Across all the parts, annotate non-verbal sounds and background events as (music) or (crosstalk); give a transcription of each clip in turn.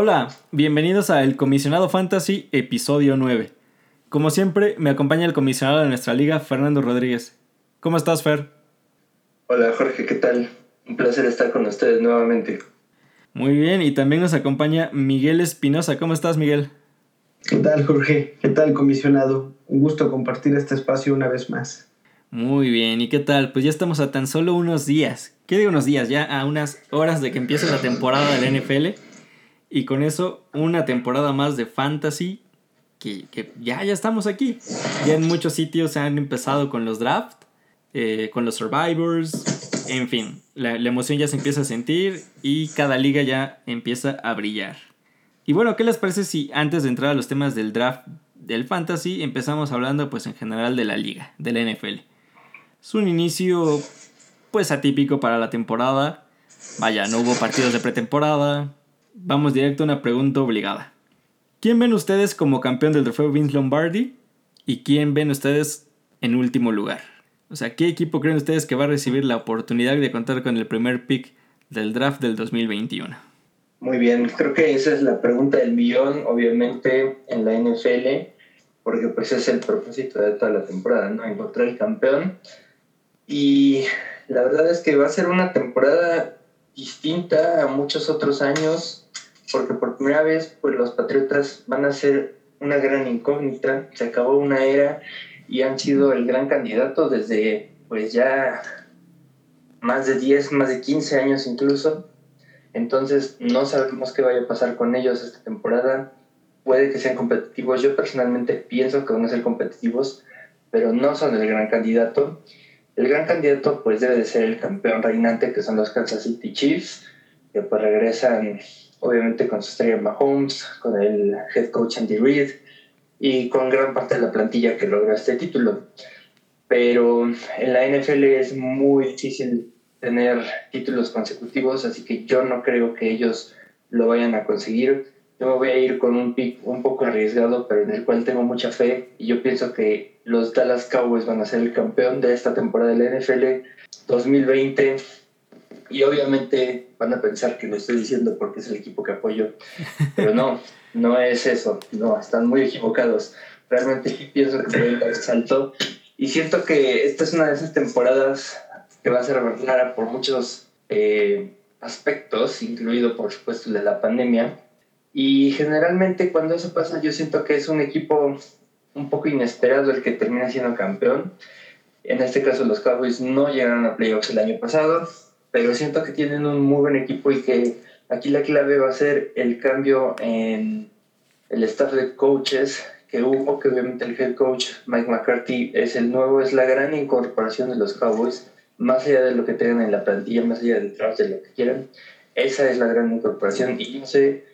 Hola, bienvenidos a El Comisionado Fantasy, episodio 9. Como siempre, me acompaña el comisionado de nuestra liga, Fernando Rodríguez. ¿Cómo estás, Fer? Hola, Jorge, ¿qué tal? Un placer estar con ustedes nuevamente. Muy bien, y también nos acompaña Miguel Espinosa. ¿Cómo estás, Miguel? ¿Qué tal, Jorge? ¿Qué tal, comisionado? Un gusto compartir este espacio una vez más. Muy bien, ¿y qué tal? Pues ya estamos a tan solo unos días. ¿Qué digo unos días? Ya a unas horas de que empiece la temporada del NFL. Y con eso, una temporada más de fantasy. Que, que ya, ya estamos aquí. Ya en muchos sitios se han empezado con los draft, eh, con los survivors. En fin, la, la emoción ya se empieza a sentir y cada liga ya empieza a brillar. Y bueno, ¿qué les parece si antes de entrar a los temas del draft del fantasy empezamos hablando pues en general de la liga, de la NFL? Es un inicio pues atípico para la temporada. Vaya, no hubo partidos de pretemporada. Vamos directo a una pregunta obligada. ¿Quién ven ustedes como campeón del trofeo Vince Lombardi? ¿Y quién ven ustedes en último lugar? O sea, ¿qué equipo creen ustedes que va a recibir la oportunidad de contar con el primer pick del draft del 2021? Muy bien, creo que esa es la pregunta del millón, obviamente, en la NFL, porque pues es el propósito de toda la temporada, ¿no? Encontrar el campeón. Y la verdad es que va a ser una temporada distinta a muchos otros años, porque por primera vez, pues los Patriotas van a ser una gran incógnita. Se acabó una era y han sido el gran candidato desde, pues ya más de 10, más de 15 años incluso. Entonces no sabemos qué vaya a pasar con ellos esta temporada. Puede que sean competitivos. Yo personalmente pienso que van a ser competitivos, pero no son el gran candidato. El gran candidato pues debe de ser el campeón reinante, que son los Kansas City Chiefs, que pues regresan obviamente con su estrella Mahomes, con el head coach Andy Reid y con gran parte de la plantilla que logra este título. Pero en la NFL es muy difícil tener títulos consecutivos, así que yo no creo que ellos lo vayan a conseguir. Yo me voy a ir con un pick un poco arriesgado, pero en el cual tengo mucha fe y yo pienso que los Dallas Cowboys van a ser el campeón de esta temporada de la NFL 2020 y obviamente van a pensar que lo estoy diciendo porque es el equipo que apoyo, (laughs) pero no, no es eso, no, están muy equivocados. Realmente pienso que pueden dar salto y siento que esta es una de esas temporadas que va a ser clara por muchos eh, aspectos, incluido por supuesto el de la pandemia. Y generalmente cuando eso pasa yo siento que es un equipo un poco inesperado el que termina siendo campeón. En este caso los Cowboys no llegaron a playoffs el año pasado, pero siento que tienen un muy buen equipo y que aquí la clave va a ser el cambio en el staff de coaches que hubo, que obviamente el head coach Mike McCarthy es el nuevo, es la gran incorporación de los Cowboys más allá de lo que tengan en la plantilla, más allá del draft, de lo que quieran, esa es la gran incorporación y yo sé,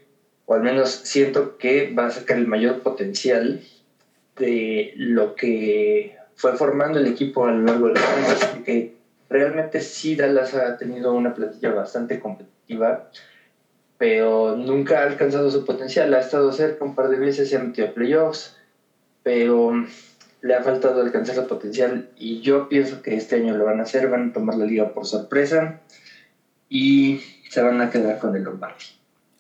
o al menos siento que va a sacar el mayor potencial de lo que fue formando el equipo a lo largo de los años, porque realmente sí Dallas ha tenido una plantilla bastante competitiva, pero nunca ha alcanzado su potencial, ha estado cerca un par de veces, se ha metido a playoffs, pero le ha faltado alcanzar el potencial y yo pienso que este año lo van a hacer, van a tomar la liga por sorpresa y se van a quedar con el Lombardi.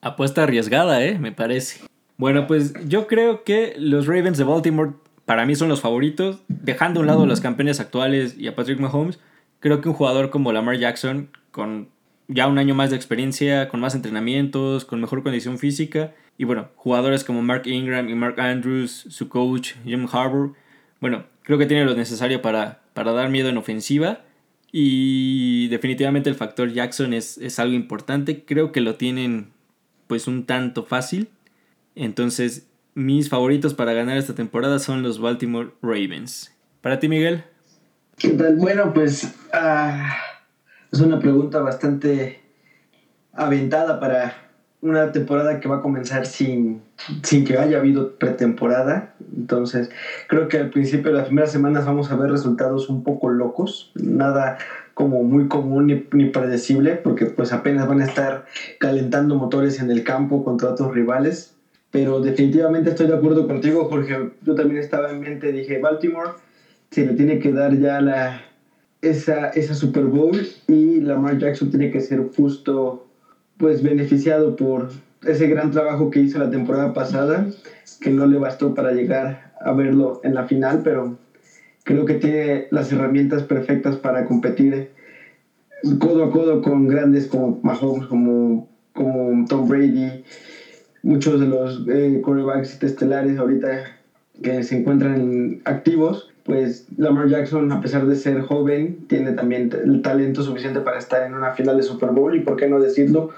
Apuesta arriesgada, ¿eh? Me parece. Bueno, pues yo creo que los Ravens de Baltimore para mí son los favoritos, dejando a un lado a los campeones actuales y a Patrick Mahomes. Creo que un jugador como Lamar Jackson, con ya un año más de experiencia, con más entrenamientos, con mejor condición física, y bueno, jugadores como Mark Ingram y Mark Andrews, su coach Jim Harbour, bueno, creo que tiene lo necesario para, para dar miedo en ofensiva. Y definitivamente el factor Jackson es, es algo importante. Creo que lo tienen pues un tanto fácil. Entonces, mis favoritos para ganar esta temporada son los Baltimore Ravens. Para ti, Miguel. ¿Qué tal? Bueno, pues uh, es una pregunta bastante aventada para una temporada que va a comenzar sin, sin que haya habido pretemporada. Entonces, creo que al principio de las primeras semanas vamos a ver resultados un poco locos, nada como muy común ni, ni, predecible, porque pues apenas van a estar calentando motores en el campo contra otros rivales. Pero definitivamente estoy de acuerdo contigo, Jorge. Yo también estaba en mente, dije, Baltimore se le tiene que dar ya la, esa, esa Super Bowl y Lamar Jackson tiene que ser justo pues beneficiado por ese gran trabajo que hizo la temporada pasada, que no le bastó para llegar a verlo en la final, pero creo que tiene las herramientas perfectas para competir codo a codo con grandes como Mahomes, como, como Tom Brady, muchos de los eh, quarterbacks estelares ahorita que se encuentran activos, pues Lamar Jackson, a pesar de ser joven, tiene también el talento suficiente para estar en una final de Super Bowl y, por qué no decirlo,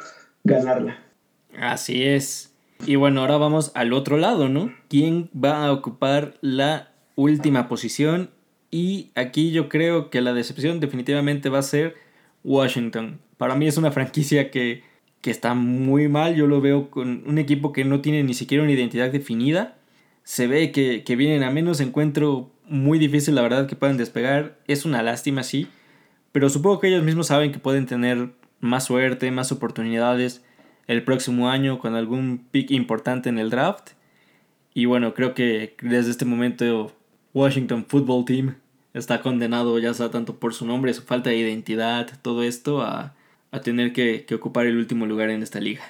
ganarla. Así es. Y bueno, ahora vamos al otro lado, ¿no? ¿Quién va a ocupar la última posición? Y aquí yo creo que la decepción definitivamente va a ser Washington. Para mí es una franquicia que, que está muy mal. Yo lo veo con un equipo que no tiene ni siquiera una identidad definida. Se ve que, que vienen a menos. Encuentro muy difícil, la verdad, que puedan despegar. Es una lástima, sí. Pero supongo que ellos mismos saben que pueden tener más suerte, más oportunidades el próximo año con algún pick importante en el draft. Y bueno, creo que desde este momento Washington Football Team está condenado ya sea tanto por su nombre, su falta de identidad, todo esto a, a tener que, que, ocupar el último lugar en esta liga.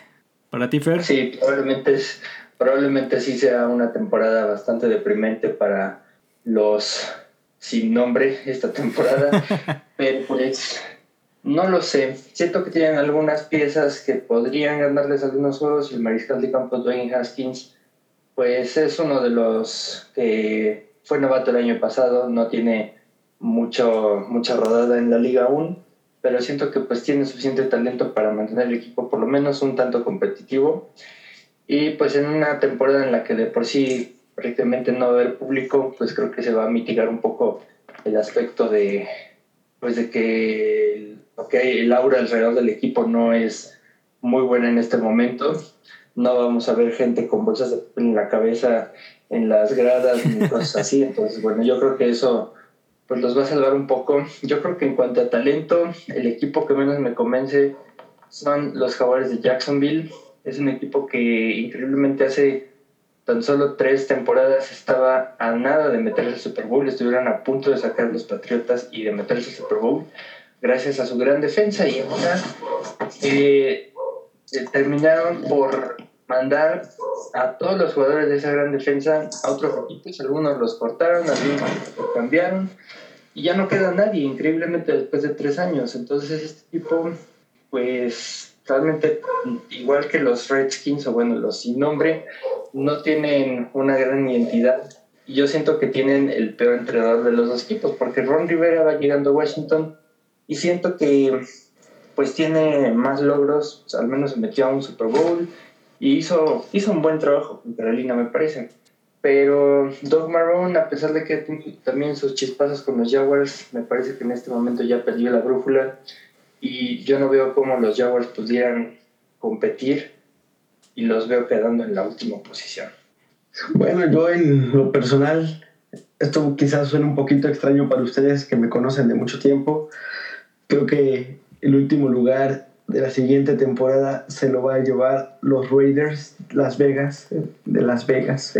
¿Para ti, Fer? Sí, probablemente, es, probablemente sí sea una temporada bastante deprimente para los sin nombre esta temporada, (laughs) pero pues no lo sé. Siento que tienen algunas piezas que podrían ganarles algunos juegos y el mariscal de campo Dwayne Haskins, pues es uno de los que fue novato el año pasado, no tiene mucho, mucha rodada en la liga aún, pero siento que pues tiene suficiente talento para mantener el equipo por lo menos un tanto competitivo. Y pues en una temporada en la que de por sí prácticamente no va a haber público, pues creo que se va a mitigar un poco el aspecto de, pues de que ok, el aura alrededor del equipo no es muy buena en este momento. No vamos a ver gente con bolsas de en la cabeza, en las gradas, ni (laughs) cosas así. Entonces, bueno, yo creo que eso pues los va a salvar un poco. Yo creo que en cuanto a talento, el equipo que menos me convence son los Jaguares de Jacksonville. Es un equipo que increíblemente hace tan solo tres temporadas estaba a nada de meterse al Super Bowl. Estuvieron a punto de sacar los Patriotas y de meterse al Super Bowl gracias a su gran defensa y ahora eh, terminaron por mandar a todos los jugadores de esa gran defensa a otros equipos, algunos los cortaron, algunos los cambiaron y ya no queda nadie, increíblemente después de tres años. Entonces este equipo, pues realmente igual que los Redskins o bueno, los sin nombre, no tienen una gran identidad. Y yo siento que tienen el peor entrenador de los dos equipos, porque Ron Rivera va llegando a Washington y siento que pues tiene más logros, al menos se metió a un Super Bowl y hizo, hizo un buen trabajo con Carolina, me parece. Pero Doug Marrone, a pesar de que también sus chispazos con los Jaguars, me parece que en este momento ya perdió la brújula y yo no veo cómo los Jaguars pudieran competir y los veo quedando en la última posición. Bueno, yo en lo personal, esto quizás suene un poquito extraño para ustedes que me conocen de mucho tiempo, creo que el último lugar de la siguiente temporada se lo va a llevar los Raiders Las Vegas, de Las Vegas.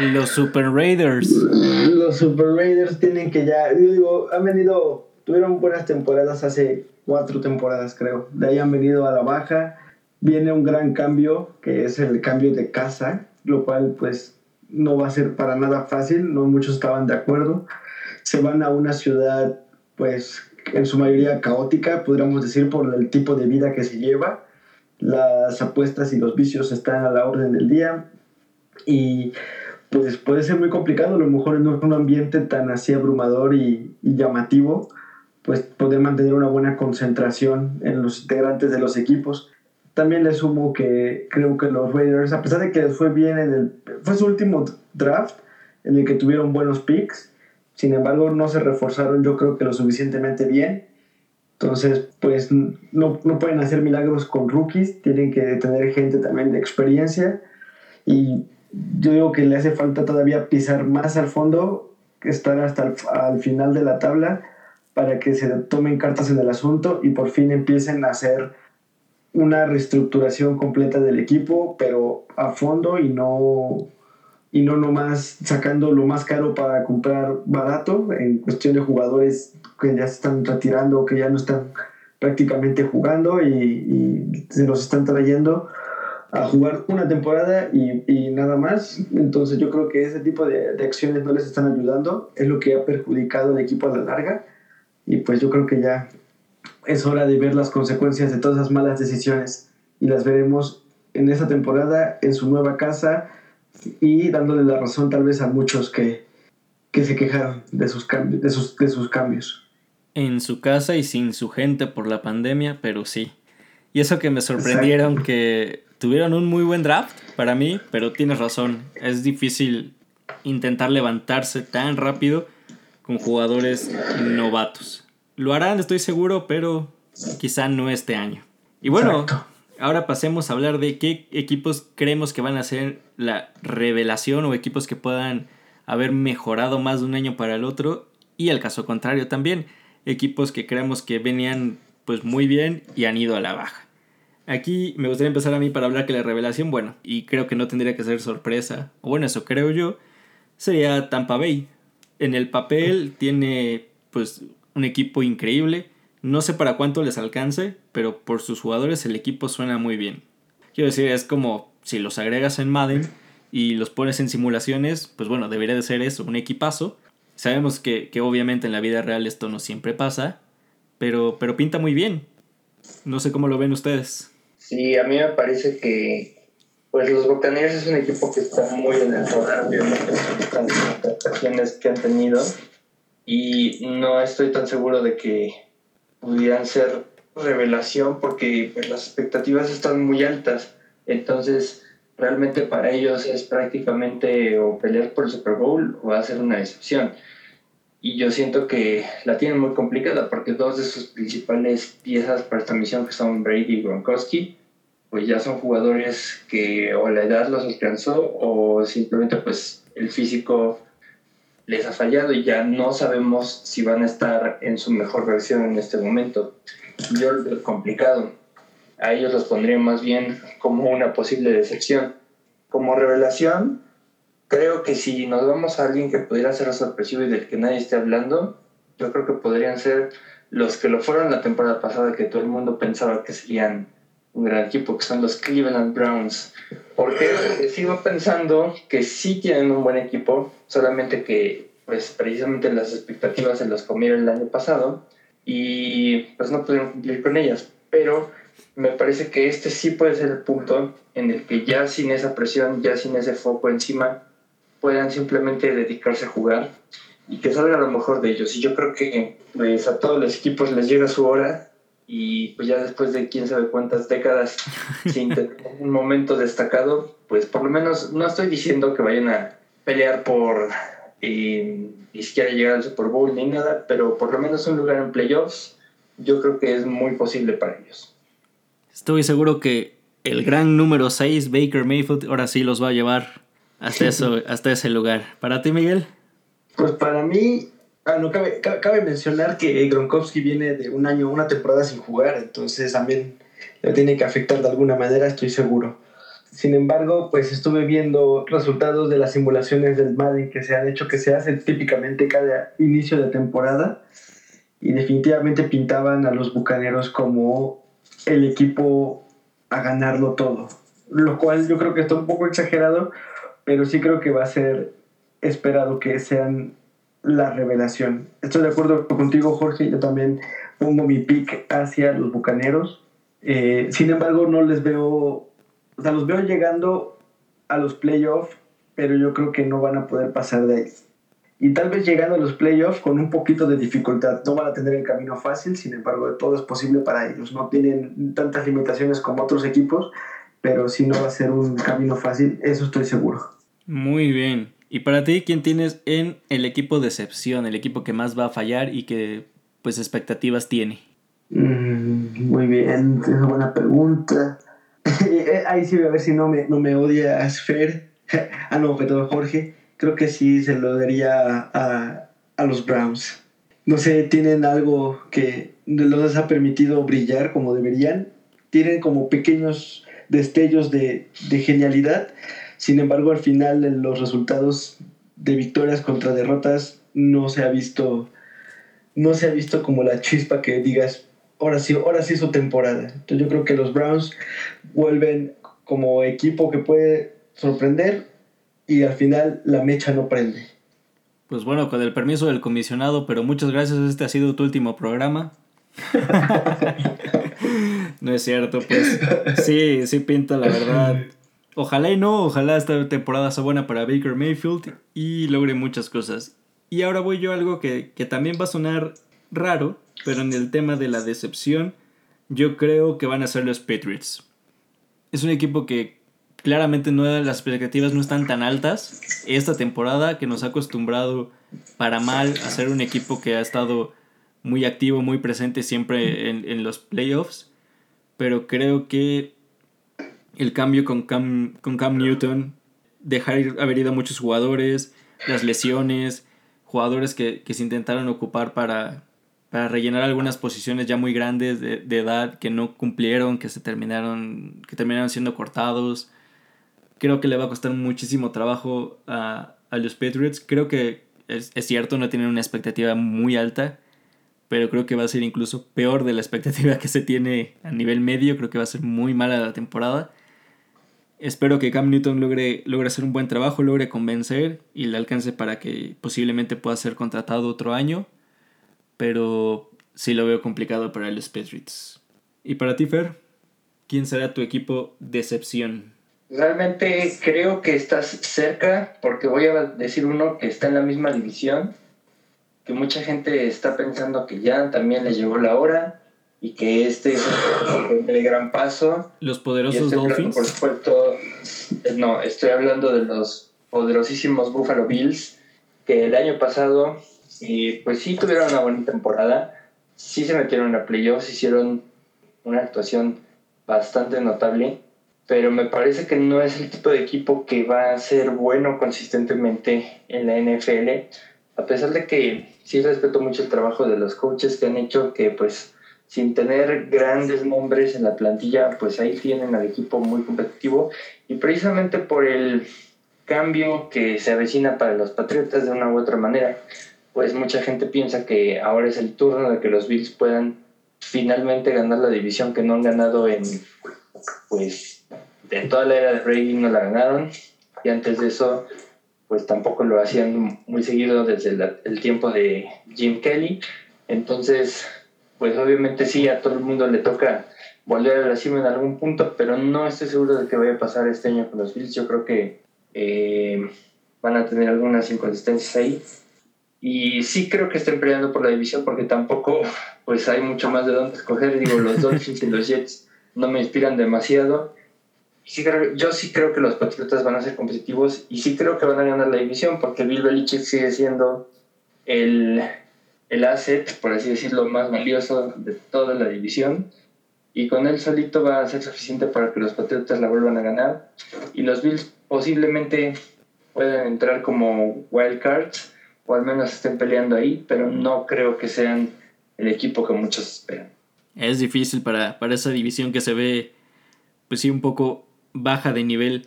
Los Super Raiders. Los Super Raiders tienen que ya, yo digo, han venido, tuvieron buenas temporadas hace cuatro temporadas creo, de ahí han venido a la baja, viene un gran cambio que es el cambio de casa, lo cual pues no va a ser para nada fácil, no muchos estaban de acuerdo, se van a una ciudad pues en su mayoría caótica, podríamos decir, por el tipo de vida que se lleva. Las apuestas y los vicios están a la orden del día. Y pues puede ser muy complicado, a lo mejor en un ambiente tan así abrumador y, llamativo, pues poder mantener una buena concentración en los integrantes de los equipos. También le sumo que creo que los Raiders, a pesar de que fue bien en el... fue su último draft en el que tuvieron buenos picks, sin embargo, no se reforzaron yo creo que lo suficientemente bien. Entonces, pues no, no pueden hacer milagros con rookies, tienen que tener gente también de experiencia. Y yo digo que le hace falta todavía pisar más al fondo, estar hasta el al final de la tabla para que se tomen cartas en el asunto y por fin empiecen a hacer una reestructuración completa del equipo, pero a fondo y no y no nomás sacando lo más caro para comprar barato en cuestión de jugadores que ya se están retirando que ya no están prácticamente jugando y, se los están trayendo a jugar una temporada y, y, nada más. Entonces yo creo que ese tipo de, de, acciones no les están ayudando. Es lo que ha perjudicado al equipo a la larga. Y pues yo creo que ya es hora de ver las consecuencias de todas esas malas decisiones. Y las veremos en esta temporada, en su nueva casa y dándole la razón tal vez a muchos que, que se quejaron de sus, cambios, de, sus, de sus cambios. En su casa y sin su gente por la pandemia, pero sí. Y eso que me sorprendieron Exacto. que tuvieron un muy buen draft para mí, pero tienes razón, es difícil intentar levantarse tan rápido con jugadores novatos. Lo harán, estoy seguro, pero quizá no este año. Y bueno, Exacto. ahora pasemos a hablar de qué equipos creemos que van a ser la revelación o equipos que puedan haber mejorado más de un año para el otro y el caso contrario también, equipos que creemos que venían pues muy bien y han ido a la baja. Aquí me gustaría empezar a mí para hablar que la revelación, bueno, y creo que no tendría que ser sorpresa, o bueno, eso creo yo, sería Tampa Bay. En el papel tiene pues un equipo increíble, no sé para cuánto les alcance, pero por sus jugadores el equipo suena muy bien. Quiero decir, es como si los agregas en Madden y los pones en simulaciones, pues bueno, debería de ser eso, un equipazo. Sabemos que, que obviamente en la vida real esto no siempre pasa, pero, pero pinta muy bien. No sé cómo lo ven ustedes. Sí, a mí me parece que pues los Buccaneers es un equipo que está muy en el radar, obviamente, con las contrataciones que han tenido. Y no estoy tan seguro de que pudieran ser revelación porque pues, las expectativas están muy altas. Entonces, realmente para ellos es prácticamente o pelear por el Super Bowl o hacer una decepción. Y yo siento que la tienen muy complicada porque dos de sus principales piezas para esta misión, que son Brady y Gronkowski, pues ya son jugadores que o la edad los alcanzó o simplemente pues el físico les ha fallado y ya no sabemos si van a estar en su mejor versión en este momento. Yo lo veo complicado. A ellos los pondría más bien como una posible decepción. Como revelación, creo que si nos vamos a alguien que pudiera ser sorpresivo y del que nadie esté hablando, yo creo que podrían ser los que lo fueron la temporada pasada, que todo el mundo pensaba que serían un gran equipo, que son los Cleveland Browns. Porque sigo pensando que sí tienen un buen equipo, solamente que pues precisamente las expectativas se los comieron el año pasado y pues no pudieron cumplir con ellas. Pero me parece que este sí puede ser el punto en el que ya sin esa presión, ya sin ese foco encima, puedan simplemente dedicarse a jugar y que salga lo mejor de ellos. Y yo creo que pues, a todos los equipos les llega su hora y pues ya después de quién sabe cuántas décadas (laughs) sin tener un momento destacado, pues por lo menos no estoy diciendo que vayan a pelear por eh, ni siquiera llegar al Super Bowl ni nada, pero por lo menos un lugar en playoffs yo creo que es muy posible para ellos. Estoy seguro que el gran número 6, Baker Mayfield, ahora sí los va a llevar hasta, (laughs) eso, hasta ese lugar. ¿Para ti, Miguel? Pues para mí, ah, no, cabe, cabe mencionar que Gronkowski viene de un año, una temporada sin jugar, entonces también le tiene que afectar de alguna manera, estoy seguro. Sin embargo, pues estuve viendo resultados de las simulaciones del Madden que se han hecho, que se hacen típicamente cada inicio de temporada, y definitivamente pintaban a los Bucaneros como el equipo a ganarlo todo, lo cual yo creo que está un poco exagerado, pero sí creo que va a ser esperado que sean la revelación. Estoy de acuerdo contigo, Jorge, yo también pongo mi pick hacia los Bucaneros. Eh, sin embargo, no les veo, o sea, los veo llegando a los playoffs, pero yo creo que no van a poder pasar de ahí. Y tal vez llegando a los playoffs con un poquito de dificultad. No van a tener el camino fácil, sin embargo, todo es posible para ellos. No tienen tantas limitaciones como otros equipos, pero sí no va a ser un camino fácil, eso estoy seguro. Muy bien. ¿Y para ti quién tienes en el equipo de excepción, el equipo que más va a fallar y que pues expectativas tiene? Mm, muy bien, es una buena pregunta. (laughs) Ahí sí voy a ver si no me, no me odia Fer. (laughs) ah, no, todo Jorge. Creo que sí se lo daría a, a los Browns. No sé, tienen algo que los ha permitido brillar como deberían. Tienen como pequeños destellos de, de genialidad sin embargo, al final los resultados de victorias contra derrotas no se ha visto no se ha visto como la chispa que digas, ahora sí, ahora sí es su temporada. Entonces yo creo que los Browns vuelven como equipo que puede sorprender y al final la mecha no prende. Pues bueno, con el permiso del comisionado, pero muchas gracias, este ha sido tu último programa. (laughs) (laughs) no es cierto, pues sí, sí pinta la verdad. Ojalá y no, ojalá esta temporada sea buena para Baker Mayfield y logre muchas cosas. Y ahora voy yo a algo que, que también va a sonar raro, pero en el tema de la decepción, yo creo que van a ser los Patriots. Es un equipo que claramente no, las expectativas no están tan altas. Esta temporada que nos ha acostumbrado para mal a ser un equipo que ha estado muy activo, muy presente siempre en, en los playoffs. Pero creo que el cambio con Cam, con Cam Newton, dejar haber ido a muchos jugadores, las lesiones, jugadores que, que se intentaron ocupar para, para rellenar algunas posiciones ya muy grandes de, de, edad que no cumplieron, que se terminaron, que terminaron siendo cortados. Creo que le va a costar muchísimo trabajo a, a los Patriots. Creo que es, es, cierto, no tienen una expectativa muy alta, pero creo que va a ser incluso peor de la expectativa que se tiene a nivel medio. Creo que va a ser muy mala la temporada. Espero que Cam Newton logre, logre hacer un buen trabajo, logre convencer y le alcance para que posiblemente pueda ser contratado otro año pero sí lo veo complicado para los Patriots. ¿Y para ti, Fer? ¿Quién será tu equipo decepción? Realmente creo que estás cerca, porque voy a decir uno que está en la misma división, que mucha gente está pensando que ya también le llegó la hora y que este es el, gran paso. ¿Los poderosos Dolphins? por supuesto, no, estoy hablando de los poderosísimos Buffalo Bills, que el año pasado y pues sí tuvieron una buena temporada, sí se metieron a playoffs, hicieron una actuación bastante notable, pero me parece que no es el tipo de equipo que va a ser bueno consistentemente en la NFL, a pesar de que sí respeto mucho el trabajo de los coaches que han hecho que pues sin tener grandes nombres en la plantilla, pues ahí tienen al equipo muy competitivo y precisamente por el cambio que se avecina para los Patriotas de una u otra manera pues mucha gente piensa que ahora es el turno de que los Bills puedan finalmente ganar la división que no han ganado en, pues, de toda la era de Brady no la ganaron. Y antes de eso, pues tampoco lo hacían muy seguido desde el tiempo de Jim Kelly. Entonces, pues obviamente sí, a todo el mundo le toca volver a la cima en algún punto, pero no estoy seguro de que vaya a pasar este año con los Bills. Yo creo que eh, van a tener algunas inconsistencias ahí y sí creo que estén peleando por la división porque tampoco pues hay mucho más de dónde escoger. Digo, los Dolphins y los Jets no me inspiran demasiado. Yo sí creo que los Patriotas van a ser competitivos y sí creo que van a ganar la división porque Bill Belichick sigue siendo el, el asset, por así decirlo, más valioso de toda la división. Y con él solito va a ser suficiente para que los Patriotas la vuelvan a ganar. Y los Bills posiblemente puedan entrar como wild cards o al menos estén peleando ahí, pero no creo que sean el equipo que muchos esperan. Es difícil para, para esa división que se ve, pues sí, un poco baja de nivel.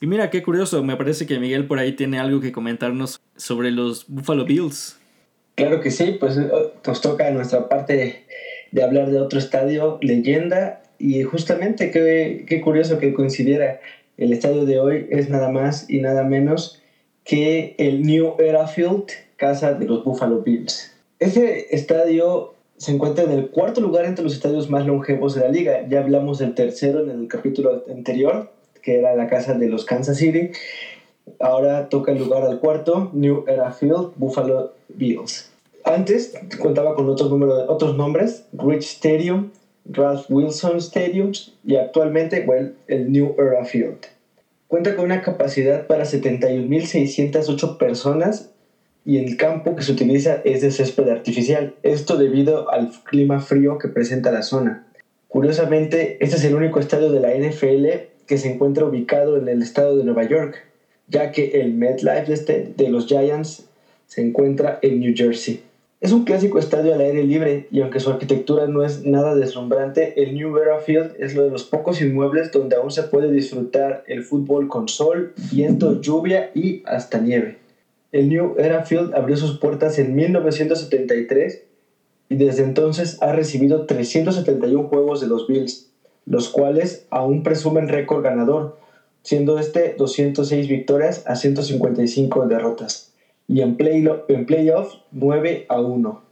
Y mira, qué curioso, me parece que Miguel por ahí tiene algo que comentarnos sobre los Buffalo Bills. Claro que sí, pues eh, nos toca nuestra parte de hablar de otro estadio, leyenda, y justamente qué, qué curioso que coincidiera. El estadio de hoy es nada más y nada menos que el New Era Field, casa de los Buffalo Bills. Ese estadio se encuentra en el cuarto lugar entre los estadios más longevos de la liga. Ya hablamos del tercero en el capítulo anterior, que era la casa de los Kansas City. Ahora toca el lugar al cuarto, New Era Field, Buffalo Bills. Antes contaba con otros, números, otros nombres, Rich Stadium, Ralph Wilson Stadium y actualmente well, el New Era Field. Cuenta con una capacidad para 71.608 personas y el campo que se utiliza es de césped artificial, esto debido al clima frío que presenta la zona. Curiosamente, este es el único estadio de la NFL que se encuentra ubicado en el estado de Nueva York, ya que el MetLife este de los Giants se encuentra en New Jersey. Es un clásico estadio al aire libre y aunque su arquitectura no es nada deslumbrante, el New Era Field es uno de los pocos inmuebles donde aún se puede disfrutar el fútbol con sol, viento, lluvia y hasta nieve. El New Era Field abrió sus puertas en 1973 y desde entonces ha recibido 371 juegos de los Bills, los cuales aún presumen récord ganador, siendo este 206 victorias a 155 derrotas, y en, play, en playoff 9 a 1.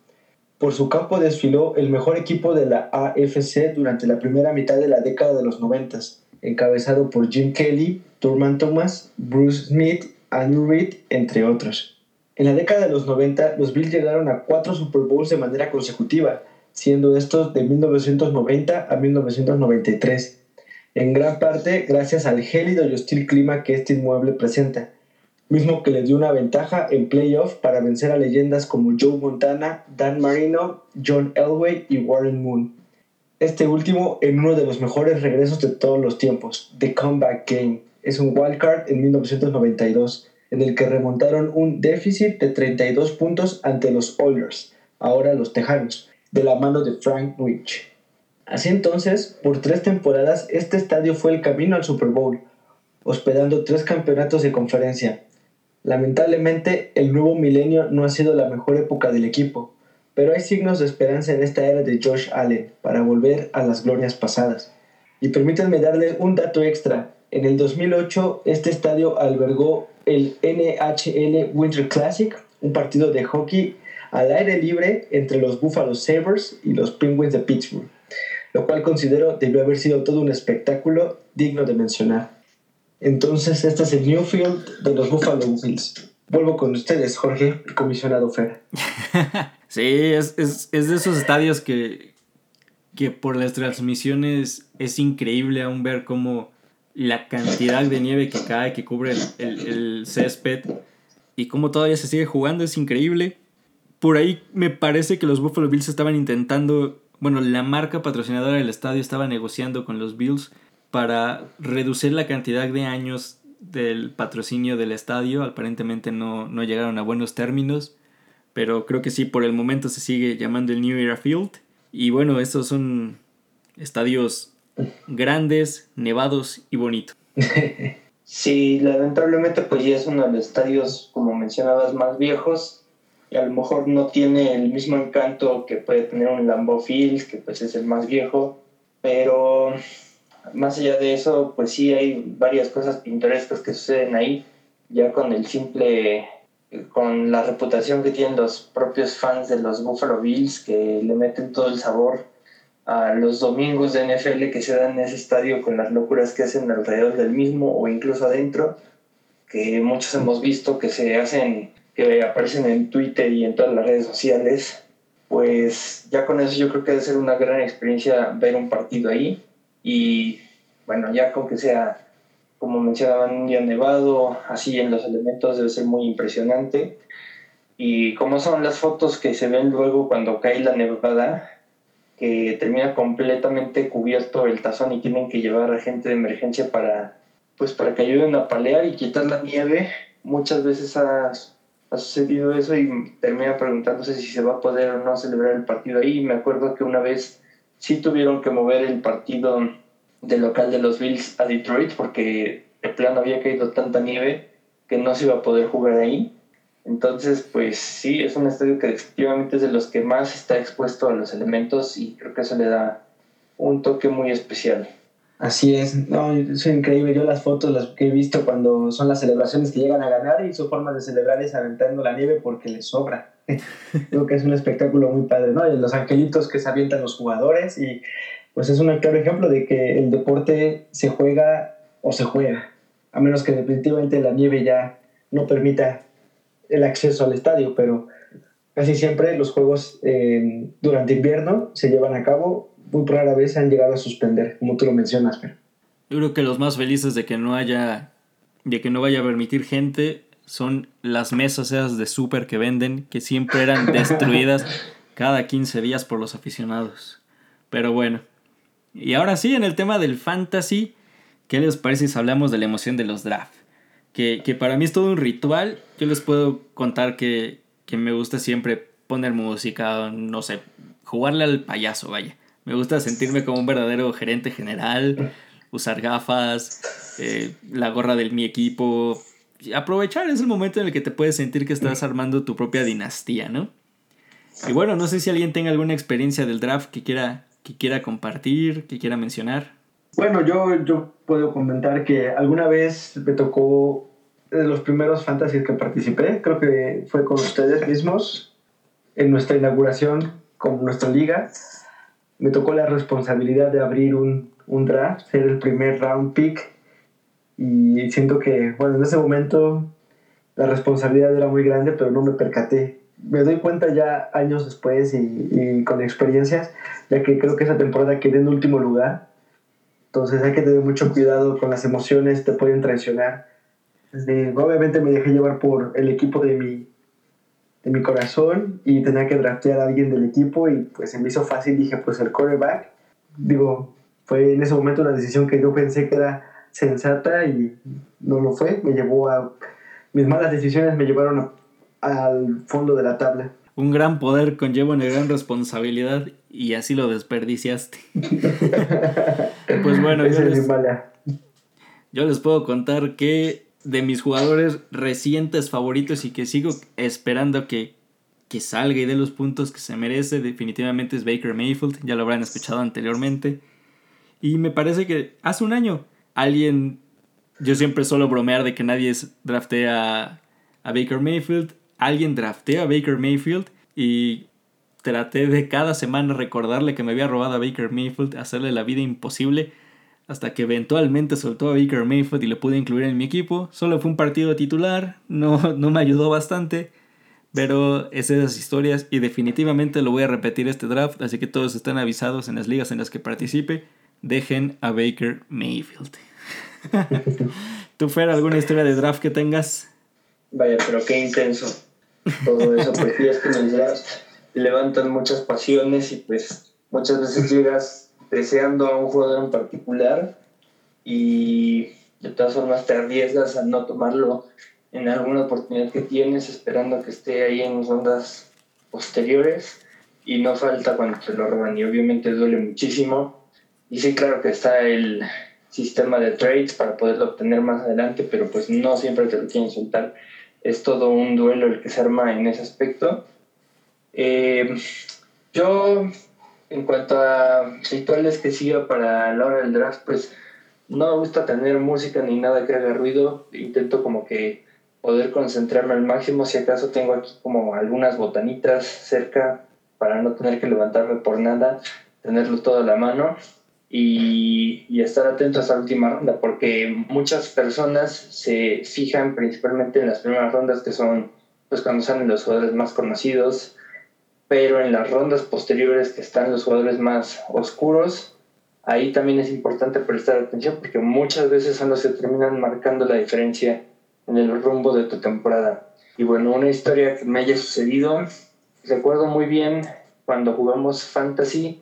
Por su campo desfiló el mejor equipo de la AFC durante la primera mitad de la década de los 90, encabezado por Jim Kelly, Turman Thomas, Bruce Smith, Andrew Reid, entre otros. En la década de los 90, los Bills llegaron a cuatro Super Bowls de manera consecutiva, siendo estos de 1990 a 1993, en gran parte gracias al gélido y hostil clima que este inmueble presenta, mismo que le dio una ventaja en playoff para vencer a leyendas como Joe Montana, Dan Marino, John Elway y Warren Moon. Este último en uno de los mejores regresos de todos los tiempos, The Comeback Game. Es un wildcard en 1992, en el que remontaron un déficit de 32 puntos ante los Oilers, ahora los Tejanos, de la mano de Frank Rich. Así entonces, por tres temporadas, este estadio fue el camino al Super Bowl, hospedando tres campeonatos de conferencia, Lamentablemente, el nuevo milenio no ha sido la mejor época del equipo, pero hay signos de esperanza en esta era de Josh Allen para volver a las glorias pasadas. Y permítanme darle un dato extra. En el 2008, este estadio albergó el NHL Winter Classic, un partido de hockey al aire libre entre los Buffalo Sabres y los Penguins de Pittsburgh, lo cual considero debió haber sido todo un espectáculo digno de mencionar. Entonces, este es el Newfield de los Buffalo Bills. Vuelvo con ustedes, Jorge, comisionado Fer. (laughs) sí, es, es, es, de esos estadios que, que por las transmisiones es increíble aún ver cómo la cantidad de nieve que cae, que cubre el, el, césped y cómo todavía se sigue jugando es increíble. Por ahí me parece que los Buffalo Bills estaban intentando, bueno, la marca patrocinadora del estadio estaba negociando con los Bills para reducir la cantidad de años del patrocinio del estadio. Aparentemente no, no llegaron a buenos términos, pero creo que sí, por el momento se sigue llamando el New Era Field. Y bueno, estos son estadios grandes, nevados y bonitos. (laughs) Sí, lamentablemente pues ya es uno de los estadios, como mencionabas, más viejos y a lo mejor no tiene el mismo encanto que puede tener un Lambeau Field, que pues es el más viejo, pero más allá de eso, pues sí hay varias cosas pintorescas que suceden ahí, ya con el simple, con la reputación que tienen los propios fans de los Buffalo Bills, que le meten todo el sabor a los domingos de NFL que se dan en ese estadio con las locuras que hacen alrededor del mismo o incluso adentro, que muchos hemos visto que se hacen, que aparecen en Twitter y en todas las redes sociales, pues ya con eso yo creo que debe ser una gran experiencia ver un partido ahí y bueno, ya con que sea, como mencionaban, un día nevado, así en los elementos debe ser muy impresionante. Y como son las fotos que se ven luego cuando cae la nevada, que termina completamente cubierto el tazón y tienen que llevar a gente de emergencia para, pues para que ayuden a palear y quitar la nieve. Muchas veces ha, ha sucedido eso y termina preguntándose si se va a poder o no celebrar el partido ahí. Me acuerdo que una vez sí tuvieron que mover el partido del local de los Bills a Detroit porque el plano había caído tanta nieve que no se iba a poder jugar ahí. Entonces, pues sí, es un estadio que efectivamente es de los que más está expuesto a los elementos y creo que eso le da un toque muy especial. Así es, no, es increíble. Yo las fotos las que he visto cuando son las celebraciones que llegan a ganar y su forma de celebrar es aventando la nieve porque les sobra. (laughs) Creo que es un espectáculo muy padre, ¿no? Y los angelitos que se avientan los jugadores y pues es un claro ejemplo de que el deporte se juega o se juega, a menos que definitivamente la nieve ya no permita el acceso al estadio, pero casi siempre los juegos eh, durante invierno se llevan a cabo, muy rara vez han llegado a suspender, como tú lo mencionas, pero. Yo creo que los más felices de que no haya, de que no vaya a permitir gente son las mesas esas de súper que venden, que siempre eran (laughs) destruidas cada 15 días por los aficionados. Pero bueno. Y ahora sí, en el tema del fantasy, ¿qué les parece si hablamos de la emoción de los draft? Que, que para mí es todo un ritual. Yo les puedo contar que, que me gusta siempre poner música, no sé, jugarle al payaso, vaya. Me gusta sentirme como un verdadero gerente general, usar gafas, eh, la gorra de mi equipo, aprovechar es el momento en el que te puedes sentir que estás armando tu propia dinastía, ¿no? Y bueno, no sé si alguien tenga alguna experiencia del draft que quiera, que quiera compartir, que quiera mencionar. Bueno, yo, yo puedo comentar que alguna vez me tocó de los primeros fantasies que participé, creo que fue con ustedes mismos, en nuestra inauguración con nuestra liga. Me tocó la responsabilidad de abrir un, un draft, ser el primer round pick. Y siento que, bueno, en ese momento la responsabilidad era muy grande, pero no me percaté. Me doy cuenta ya años después y, con experiencias, ya que creo que esa temporada quedé en último lugar. Entonces hay que tener mucho cuidado con las emociones, te pueden traicionar. obviamente me dejé llevar por el equipo de mi, de mi corazón y tenía que draftear a alguien del equipo y pues se me hizo fácil, dije pues el quarterback. Digo, fue en ese momento una decisión que yo pensé que era sensata y no lo fue, me llevó a mis malas decisiones me llevaron al fondo de la tabla. Un gran poder conlleva una gran responsabilidad y así lo desperdiciaste. (laughs) pues bueno, yo les, yo les puedo contar que de mis jugadores recientes favoritos y que sigo esperando que, que salga y dé los puntos que se merece, definitivamente es Baker Mayfield, ya lo habrán escuchado anteriormente. Y me parece que hace un año alguien yo siempre suelo bromear de que nadie draftea a, Baker Mayfield. Alguien draftea a Baker Mayfield y traté de cada semana recordarle que me había robado a Baker Mayfield, hacerle la vida imposible, hasta que eventualmente soltó a Baker Mayfield y lo pude incluir en mi equipo. Solo fue un partido titular, no, no me ayudó bastante, pero es esas historias y definitivamente lo voy a repetir este draft, así que todos están avisados en las ligas en las que participe, dejen a Baker Mayfield. (laughs) ¿Tú, Fer, alguna historia de draft que tengas? Vaya, pero qué intenso todo eso, porque es que en el draft levantan muchas pasiones y pues muchas veces llegas deseando a un jugador en particular y de todas formas te arriesgas a no tomarlo en alguna oportunidad que tienes, esperando que esté ahí en rondas posteriores y no falta cuando te lo roban y obviamente duele muchísimo. Y sí, claro que está el, sistema de trades para poderlo obtener más adelante, pero pues no siempre te lo quieren soltar. Es todo un duelo el que se arma en ese aspecto. Eh, yo, en cuanto a rituales que siga para la hora del draft, pues no me gusta tener música ni nada que haga ruido. Intento como que poder concentrarme al máximo. Si acaso tengo aquí como algunas botanitas cerca para no tener que levantarme por nada, tenerlo todo a la mano y, estar atentos a la última ronda, porque muchas personas se fijan principalmente en las primeras rondas, que son pues cuando salen los jugadores más conocidos, pero en las rondas posteriores que están los jugadores más oscuros, ahí también es importante prestar atención porque muchas veces son los que terminan marcando la diferencia en el rumbo de tu temporada. Y bueno, una historia que me haya sucedido, recuerdo muy bien cuando jugamos Fantasy,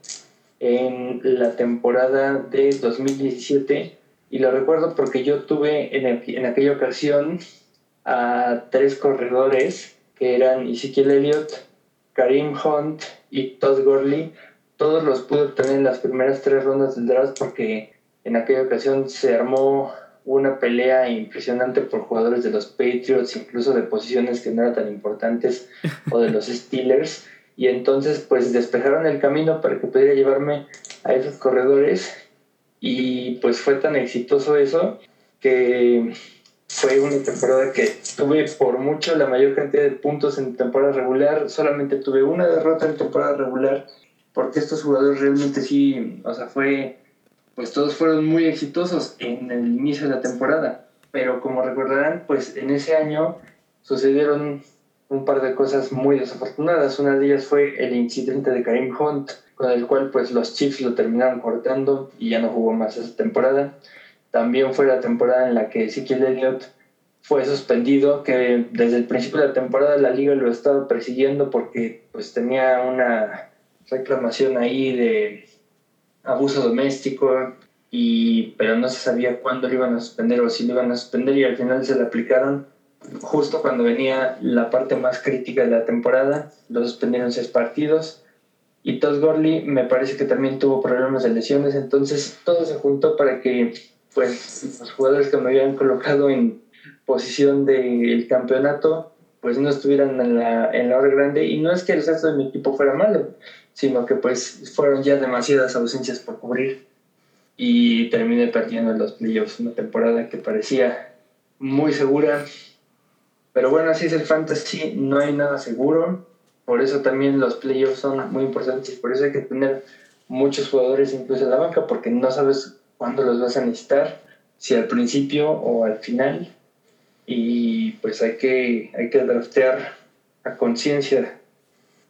en la temporada de 2017 y lo recuerdo porque yo tuve en, en aquella ocasión a tres corredores que eran Ezekiel Elliott, Karim Hunt y Todd Gurley. Todos los pude obtener en las primeras tres rondas del draft porque en aquella ocasión se armó una pelea impresionante por jugadores de los Patriots, incluso de posiciones que no eran tan importantes, (laughs) o de los Steelers y entonces pues despejaron el camino para que pudiera llevarme a esos corredores y pues fue tan exitoso eso que fue una temporada que tuve por mucho la mayor cantidad de puntos en temporada regular, solamente tuve una derrota en temporada regular porque estos jugadores realmente sí, o sea, fue pues todos fueron muy exitosos en el inicio de la temporada, pero como recordarán, pues en ese año sucedieron un par de cosas muy desafortunadas. Una de ellas fue el incidente de Karim Hunt, con el cual pues los Chiefs lo terminaron cortando y ya no jugó más esa temporada. También fue la temporada en la que Ezekiel Elliott fue suspendido, que desde el principio de la temporada la liga lo estaba persiguiendo porque pues tenía una reclamación ahí de abuso doméstico y pero no se sabía cuándo lo iban a suspender o si lo iban a suspender y al final se le aplicaron justo cuando venía la parte más crítica de la temporada, lo suspendieron seis partidos. Y Todd Gurley me parece que también tuvo problemas de lesiones, entonces todo se juntó para que pues, los jugadores que me habían colocado en posición del campeonato pues no estuvieran en la, en la hora grande. Y no es que el resto de mi equipo fuera malo, sino que pues fueron ya demasiadas ausencias por cubrir. y terminé perdiendo en los playoffs una temporada que parecía muy segura. Pero bueno, así es el fantasy, no hay nada seguro. Por eso también los playoffs son muy importantes. Por eso hay que tener muchos jugadores incluso en la banca porque no sabes cuándo los vas a necesitar, si al principio o al final. Y pues hay que, hay que draftear a conciencia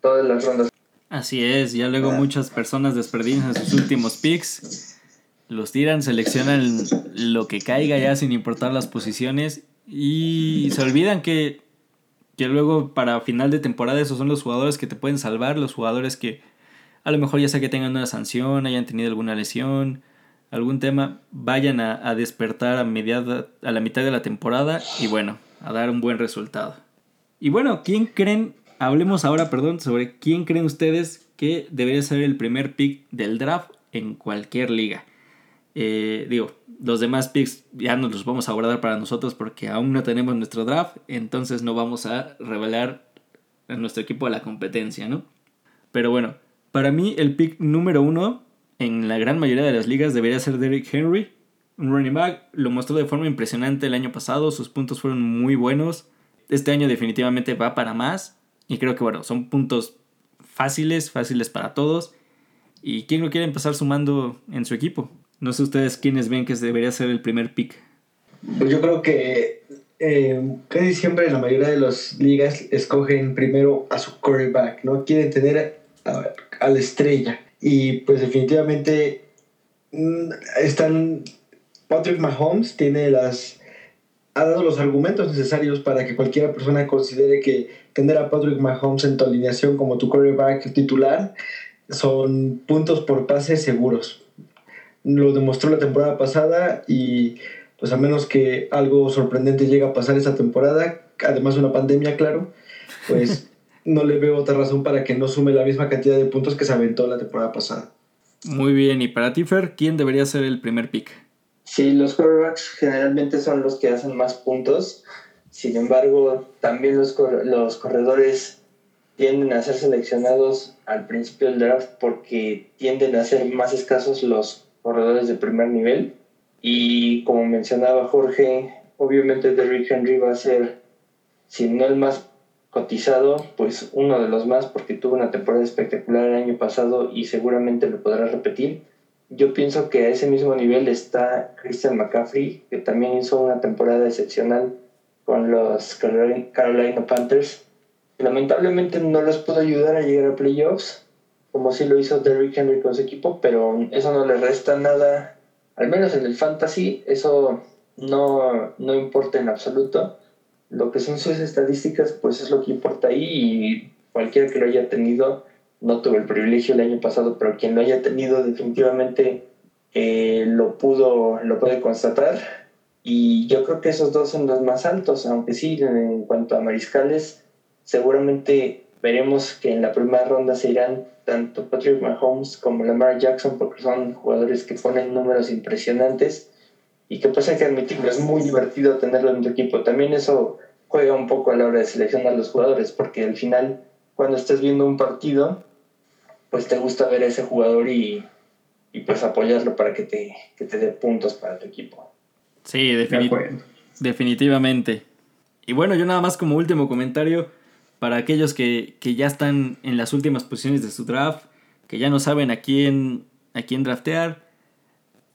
todas las rondas. Así es, ya luego ah. muchas personas desperdician sus últimos picks, los tiran, seleccionan lo que caiga ya sin importar las posiciones y se olvidan que, que luego para final de temporada esos son los jugadores que te pueden salvar, los jugadores que a lo mejor ya sea que tengan una sanción, hayan tenido alguna lesión, algún tema, vayan a, despertar a, a la mitad de la temporada y bueno, a dar un buen resultado. Y bueno, ¿quién creen hablemos ahora, perdón, sobre quién creen ustedes que debería ser el primer pick del draft en cualquier liga. Eh, digo, los demás picks ya nos los vamos a guardar para nosotros porque aún no tenemos nuestro draft, entonces no vamos a revelar a nuestro equipo a la competencia, ¿no? Pero bueno, para mí el pick número uno en la gran mayoría de las ligas debería ser Derrick Henry. Un running back lo mostró de forma impresionante el año pasado, sus puntos fueron muy buenos. Este año definitivamente va para más. Y creo que bueno, son puntos fáciles, fáciles para todos. ¿Y quién lo quiere empezar sumando en su equipo? No sé ustedes quiénes ven que debería ser el primer pick. Pues yo creo que eh, casi siempre la mayoría de las ligas escogen primero a su quarterback, ¿no? Quieren tener a la estrella. Y pues definitivamente mm, están... Patrick Mahomes tiene las ha dado los argumentos necesarios para que cualquiera persona considere que tener a Patrick Mahomes en tu alineación como tu quarterback titular son puntos por pase seguros. Lo demostró la temporada pasada y pues a menos que algo sorprendente llegue a pasar esa temporada, además de una pandemia, claro, pues (laughs) no le veo otra razón para que no sume la misma cantidad de puntos que se aventó la temporada pasada. Muy bien, y para ti, Fer, ¿quién debería ser el primer pick? Sí, los quarterbacks generalmente son los que hacen más puntos. Sin embargo, también los, los corredores tienden a ser seleccionados al principio del draft porque tienden a ser más escasos los corredores de primer nivel. Y como mencionaba Jorge, obviamente Derrick Henry va a ser, si no el más cotizado, pues uno de los más porque tuvo una temporada espectacular el año pasado y seguramente lo podrá repetir yo pienso que a ese mismo nivel está Christian McCaffrey, que también hizo una temporada excepcional con los Carolina Panthers. Lamentablemente no los pudo ayudar a llegar a playoffs, como sí lo hizo Derrick Henry con su equipo, pero eso no le resta nada, al menos en el fantasy, eso no, no importa en absoluto. Lo que son sus estadísticas, pues es lo que importa ahí y cualquiera que lo haya tenido no tuve el privilegio el año pasado, pero quien lo haya tenido definitivamente eh, lo, pudo, lo puede constatar. Y yo creo que esos dos son los más altos, aunque sí, en cuanto a mariscales, seguramente veremos que en la primera ronda se irán tanto Patrick Mahomes como Lamar Jackson, porque son jugadores que ponen números impresionantes y que pasa que admitirlo, es muy divertido tenerlo en tu equipo. También eso juega un poco a la hora de seleccionar a los jugadores, porque al final, cuando estés viendo un partido, pues te gusta ver a ese jugador y, pues apoyarlo para que te, te dé puntos para tu equipo. Sí, definitivamente. Y bueno, yo nada más como último comentario para aquellos que, ya están en las últimas posiciones de su draft, que ya no saben a quién, a quién draftear.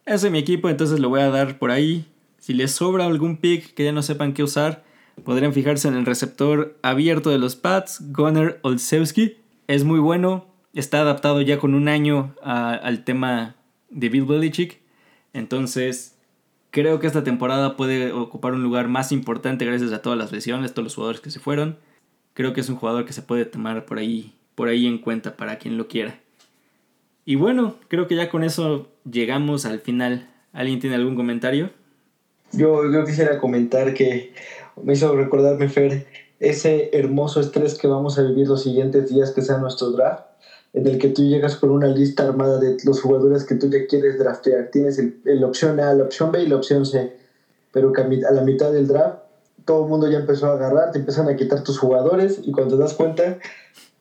Ese es mi equipo, entonces lo voy a dar por ahí. Si les sobra algún pick que ya no sepan qué usar, podrían fijarse en el receptor abierto de los Pats, Gunnar Olszewski. Es muy bueno, está adaptado ya con un año al tema de Bill Belichick. Entonces, creo que esta temporada puede ocupar un lugar más importante gracias a todas las lesiones, todos los jugadores que se fueron. Creo que es un jugador que se puede tomar por ahí, por ahí en cuenta para quien lo quiera. Y bueno, creo que ya con eso llegamos al final. ¿Alguien tiene algún comentario? Yo, yo quisiera comentar que me hizo recordarme, Fer, ese hermoso estrés que vamos a vivir los siguientes días que sea nuestro draft en el que tú llegas con una lista armada de los jugadores que tú ya quieres draftear. Tienes el, la opción A, la opción B y la opción C. Pero que a la mitad del draft todo el mundo ya empezó a agarrar, te empiezan a quitar tus jugadores y cuando te das cuenta,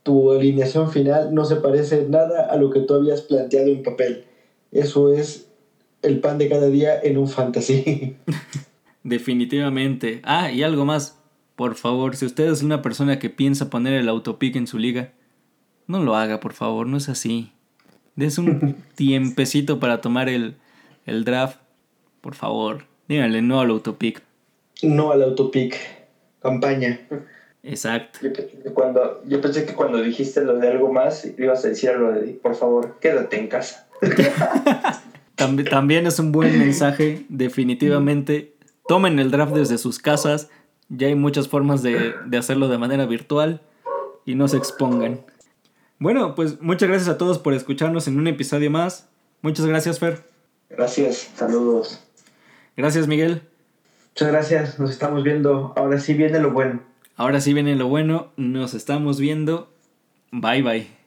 tu alineación final no se parece nada a lo que tú habías planteado en papel. Eso es el pan de cada día en un fantasy. (laughs) Definitivamente. Ah, y algo más. Por favor, si usted es una persona que piensa poner el autopic en su liga, no lo haga, por favor, no es así. Des un (laughs) tiempecito para tomar el, el draft. Por favor, díganle no al autopic. No al autopic. Campaña. Exacto. Yo pensé, que cuando, yo pensé que cuando dijiste lo de algo más, ibas a decir algo de, por favor, quédate en casa. (laughs) Tambi- También es un buen mensaje, definitivamente. Tomen el draft desde sus casas. Ya hay muchas formas de, de hacerlo de manera virtual. Y no se expongan. Bueno, pues muchas gracias a todos por escucharnos en un episodio más. Muchas gracias, Fer. Gracias, saludos. Gracias, Miguel. Muchas gracias. Nos estamos viendo. Ahora sí viene lo bueno. Ahora sí viene lo bueno. Nos estamos viendo. Bye bye.